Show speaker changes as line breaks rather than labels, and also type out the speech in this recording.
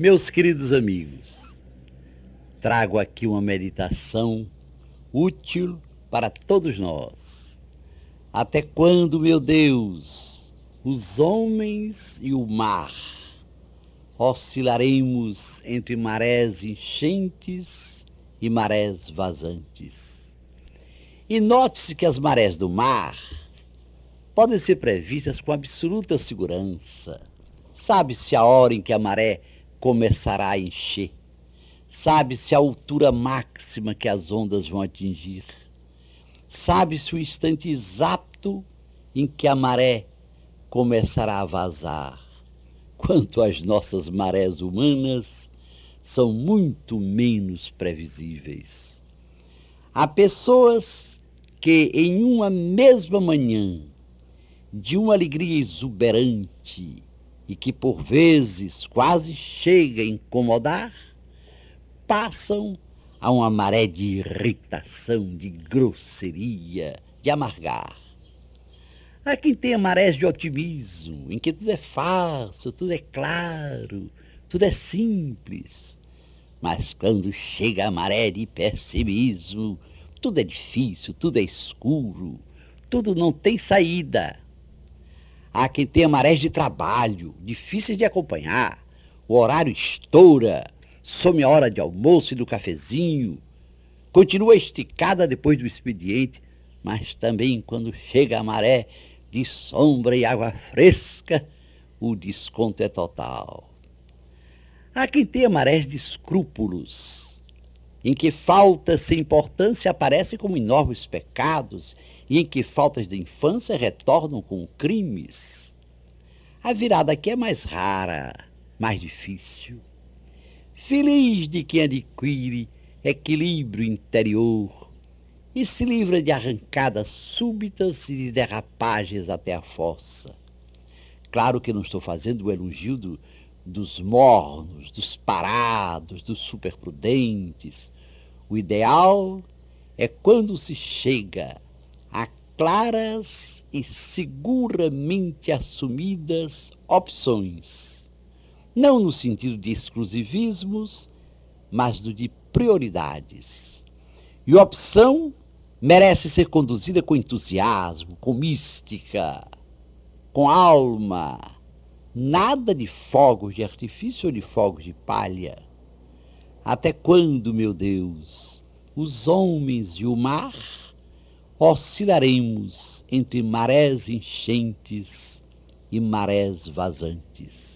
Meus queridos amigos, trago aqui uma meditação útil para todos nós. Até quando, meu Deus, os homens e o mar oscilaremos entre marés enchentes e marés vazantes? E note-se que as marés do mar podem ser previstas com absoluta segurança. Sabe-se a hora em que a maré começará a encher. Sabe-se a altura máxima que as ondas vão atingir. Sabe-se o instante exato em que a maré começará a vazar. Quanto às nossas marés humanas, são muito menos previsíveis. Há pessoas que em uma mesma manhã, de uma alegria exuberante, e que por vezes quase chega a incomodar, passam a uma maré de irritação, de grosseria, de amargar. Há quem tenha marés de otimismo, em que tudo é fácil, tudo é claro, tudo é simples. Mas quando chega a maré de pessimismo, tudo é difícil, tudo é escuro, tudo não tem saída. Há quem tenha marés de trabalho, difíceis de acompanhar. O horário estoura, some a hora de almoço e do cafezinho. Continua esticada depois do expediente, mas também quando chega a maré de sombra e água fresca, o desconto é total. Há quem tenha marés de escrúpulos, em que faltas sem importância aparecem como enormes pecados e em que faltas de infância retornam com crimes. A virada aqui é mais rara, mais difícil. Feliz de quem adquire equilíbrio interior e se livra de arrancadas súbitas e de derrapagens até a fossa. Claro que não estou fazendo o elogio do, dos mornos, dos parados, dos superprudentes. O ideal é quando se chega a claras e seguramente assumidas opções, não no sentido de exclusivismos, mas do de prioridades. E opção merece ser conduzida com entusiasmo, com mística, com alma, nada de fogos de artifício ou de fogos de palha. Até quando, meu Deus, os homens e o mar oscilaremos entre marés enchentes e marés vazantes.